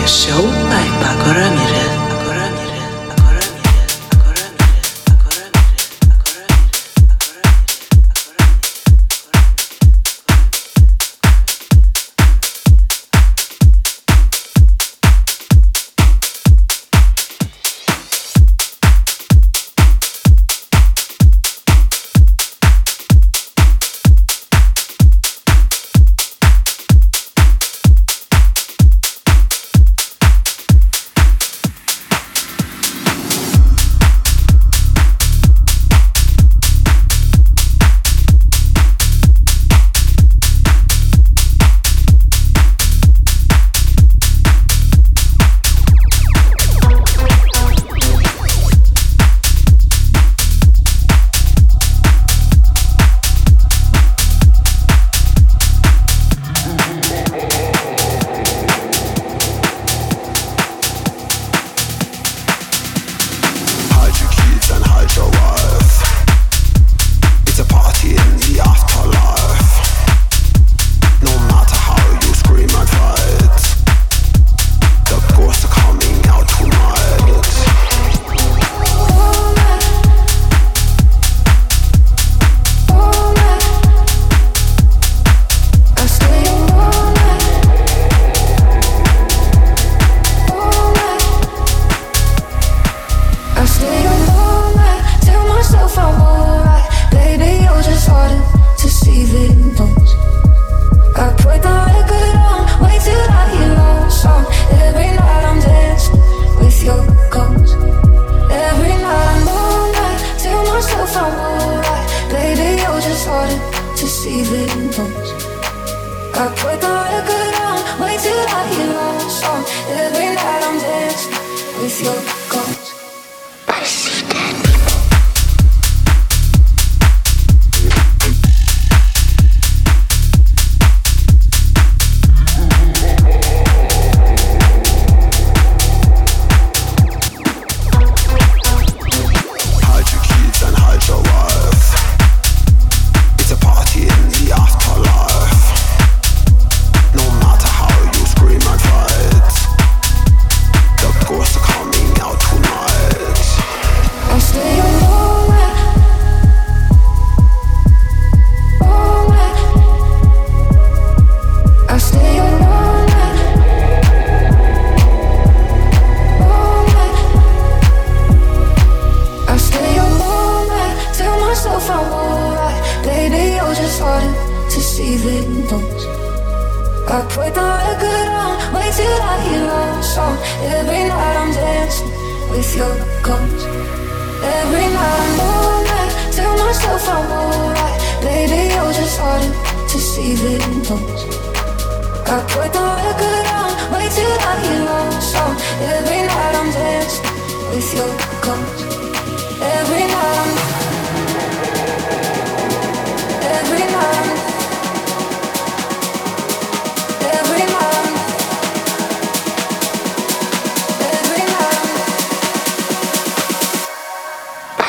ég sjálfæpa grömm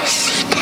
Christ.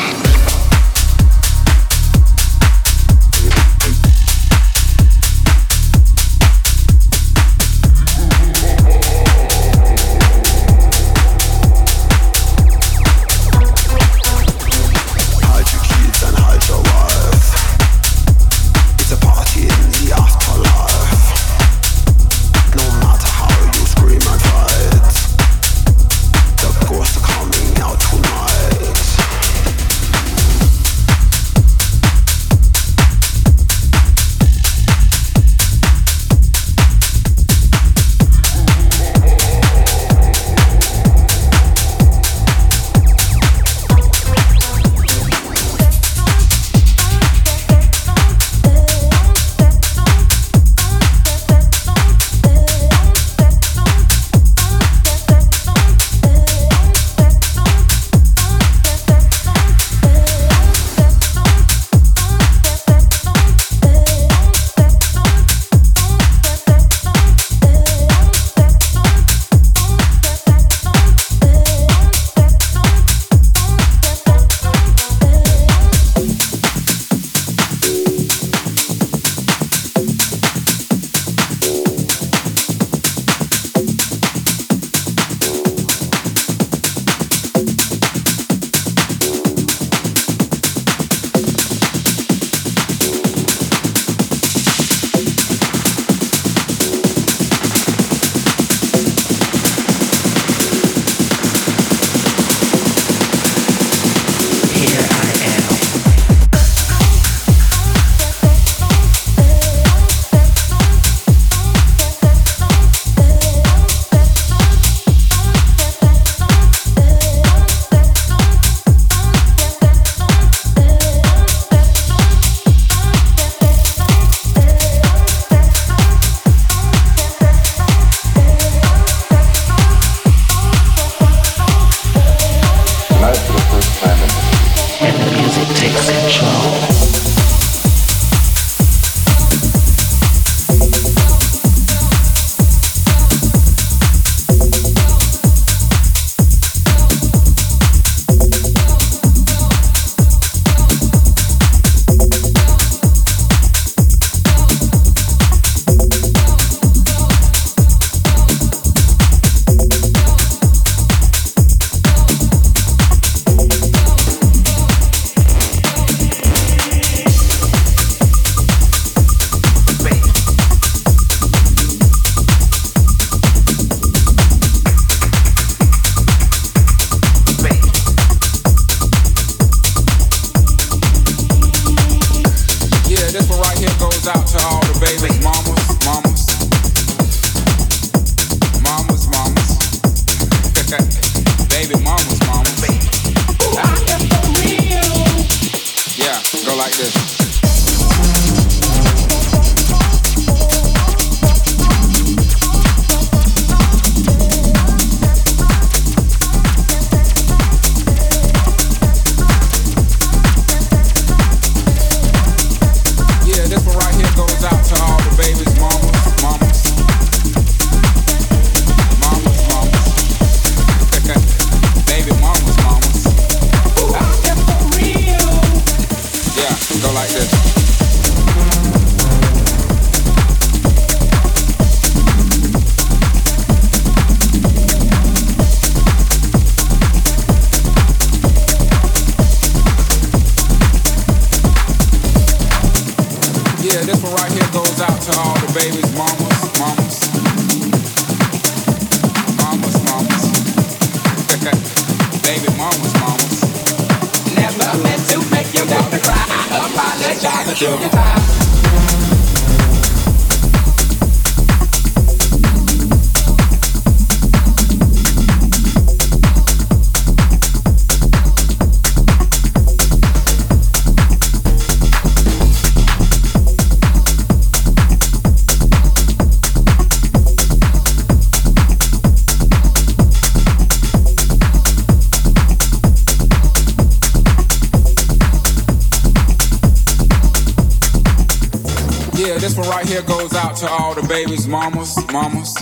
to all the babies, mamas, mamas,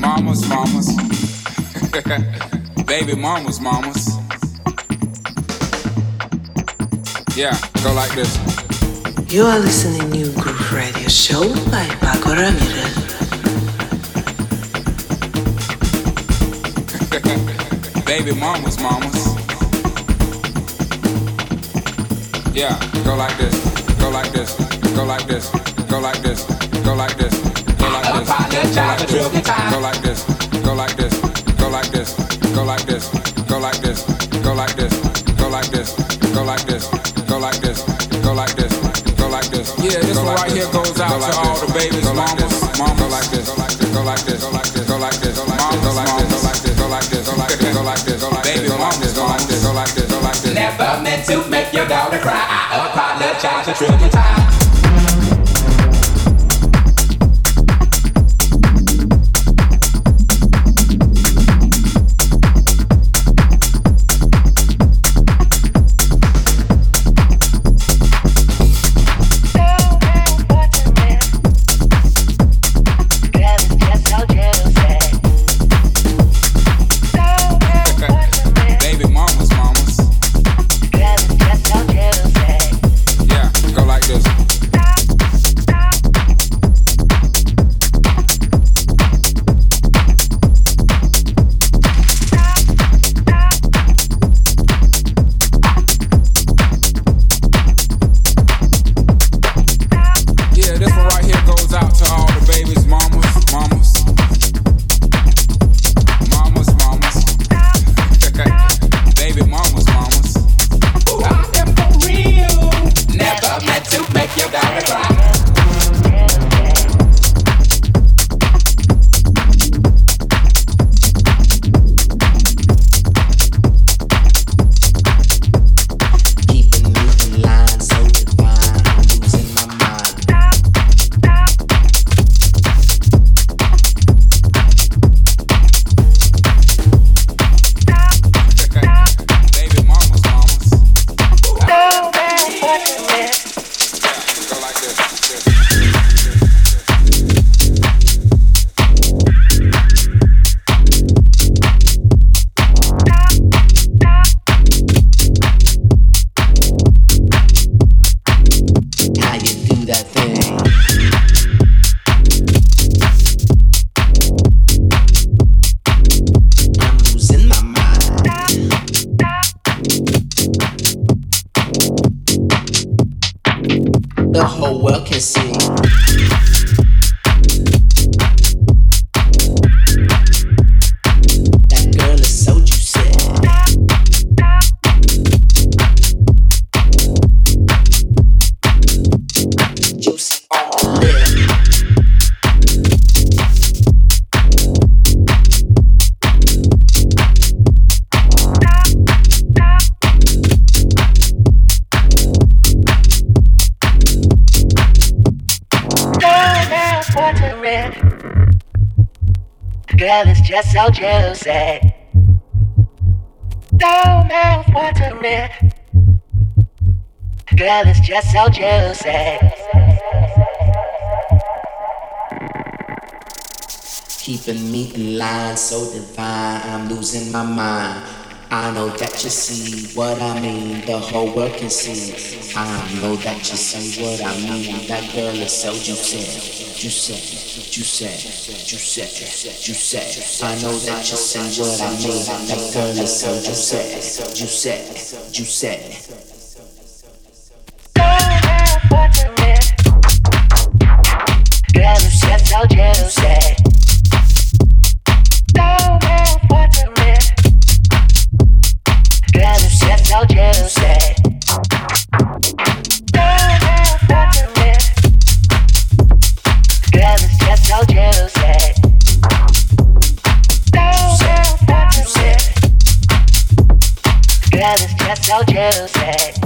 mamas, mamas, baby mamas, mamas. Yeah, go like this. You are listening New Groove Radio Show by Pako Ramirez. baby mamas, mamas. Yeah, go like this, go like this go like this, go like this, go like this, go like this, go like this, go like this, go like this, go like this, go like this, go like this, go like this, go like this, go like this, go like this, go like this. Yeah, this one right here goes out to all the babies, mamas, mamas. Go like this, go like this, go like this, go like this, go like this, go like this, go like this, go like this, go like this, go like this, go like this, go like this, go like this, go like this. Never meant to make your daughter cry. I apologize a trillion times. Just so juicy. Keeping me in line, so divine, I'm losing my mind. I know that you see what I mean, the whole world can see. I know that you see what I mean, that girl is so juicy. Juicy, juicy, juicy, juicy. I know that you see what I mean, that girl is so juicy. Juicy, juicy. No it's just so juicy.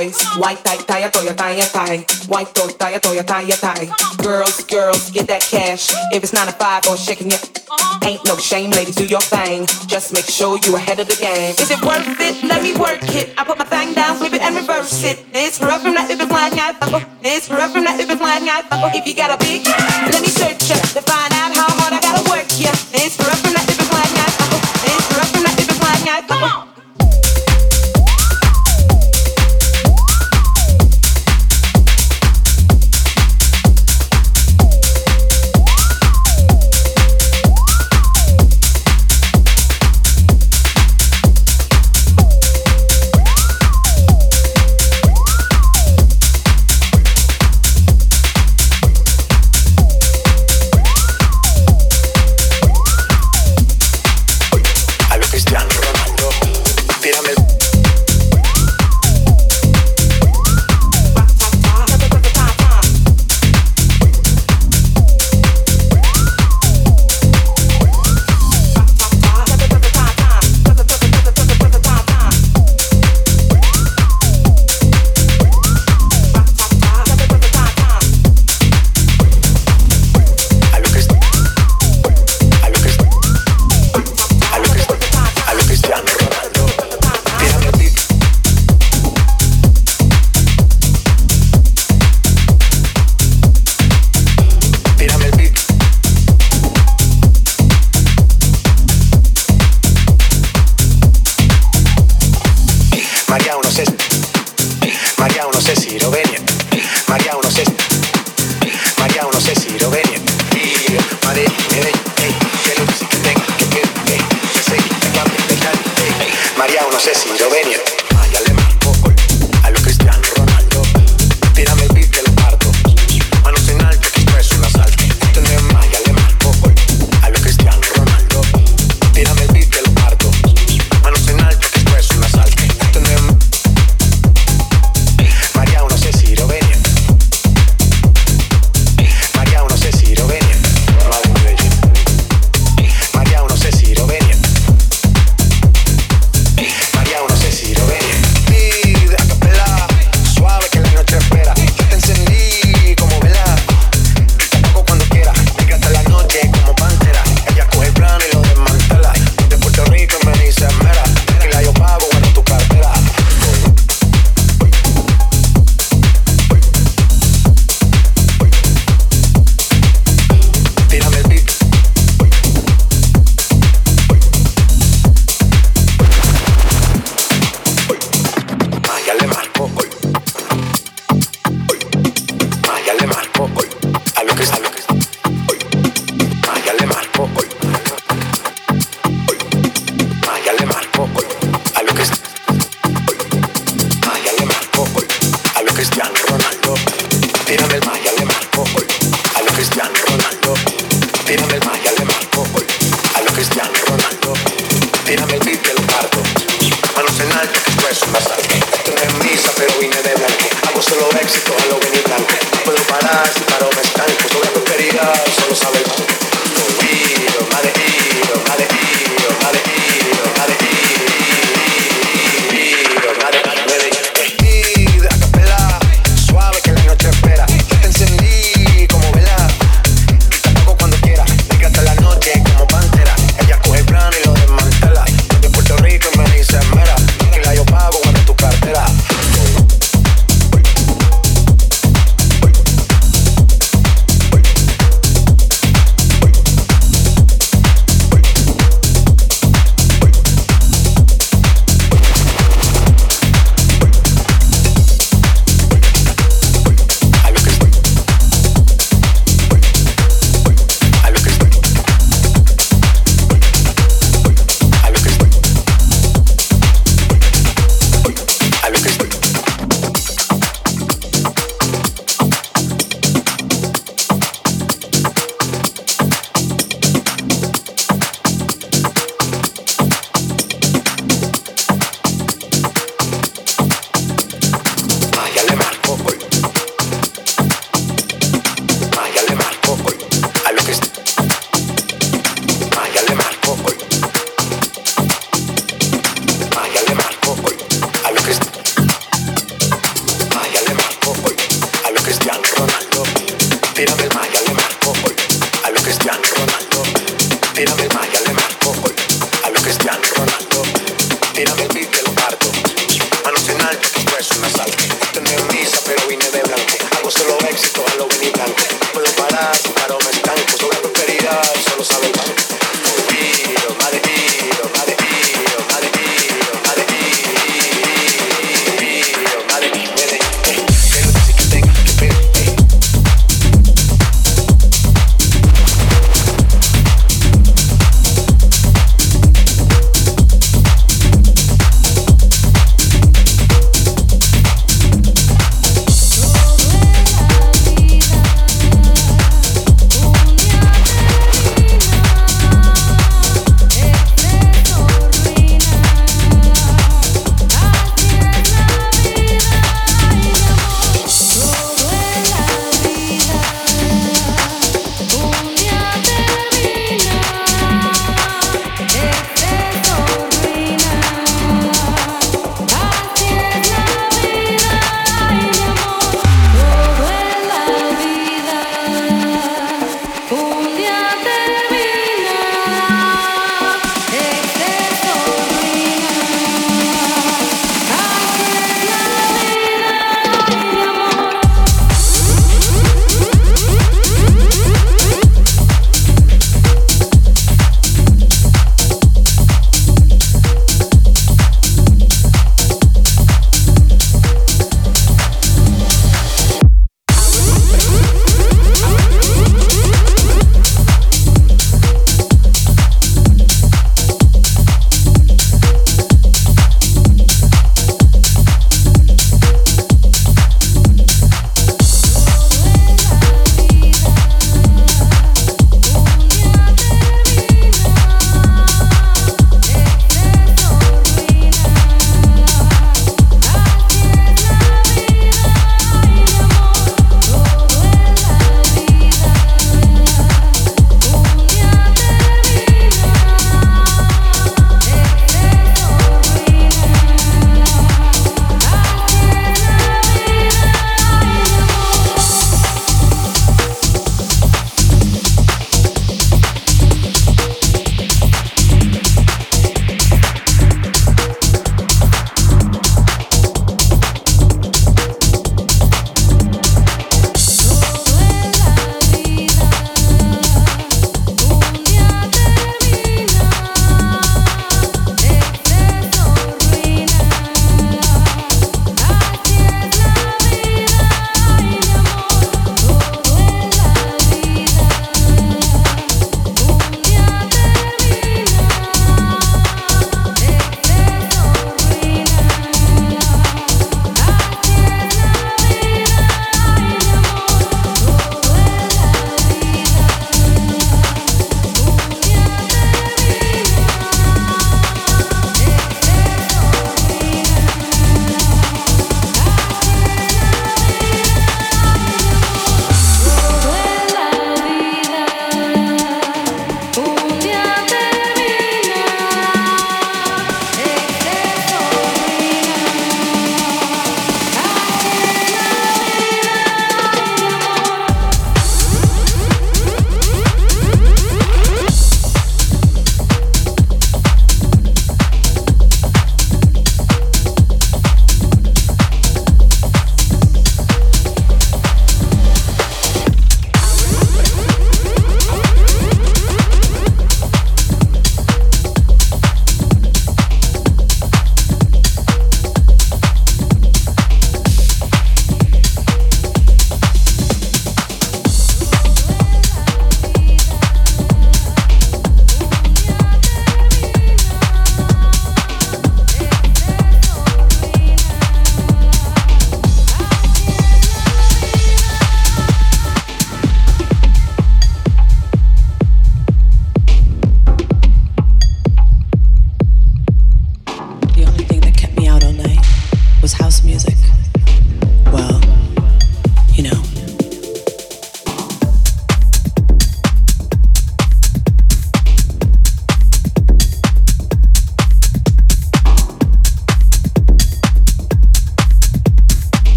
Boys. White, tie, tie, toya, tie, tie. White, toy, tie, toya, tie, tie. Girls, girls, get that cash. If it's nine to five or shaking it, uh-huh. ain't no shame, ladies, do your thing. Just make sure you ahead of the game. Is it worth it? Let me work it. I put my thing down, flip it and reverse it. It's rough from that if it's blind, guy, It's rough from that if it's blind, guy, If you got a big, let me search it to find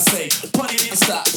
To that, body to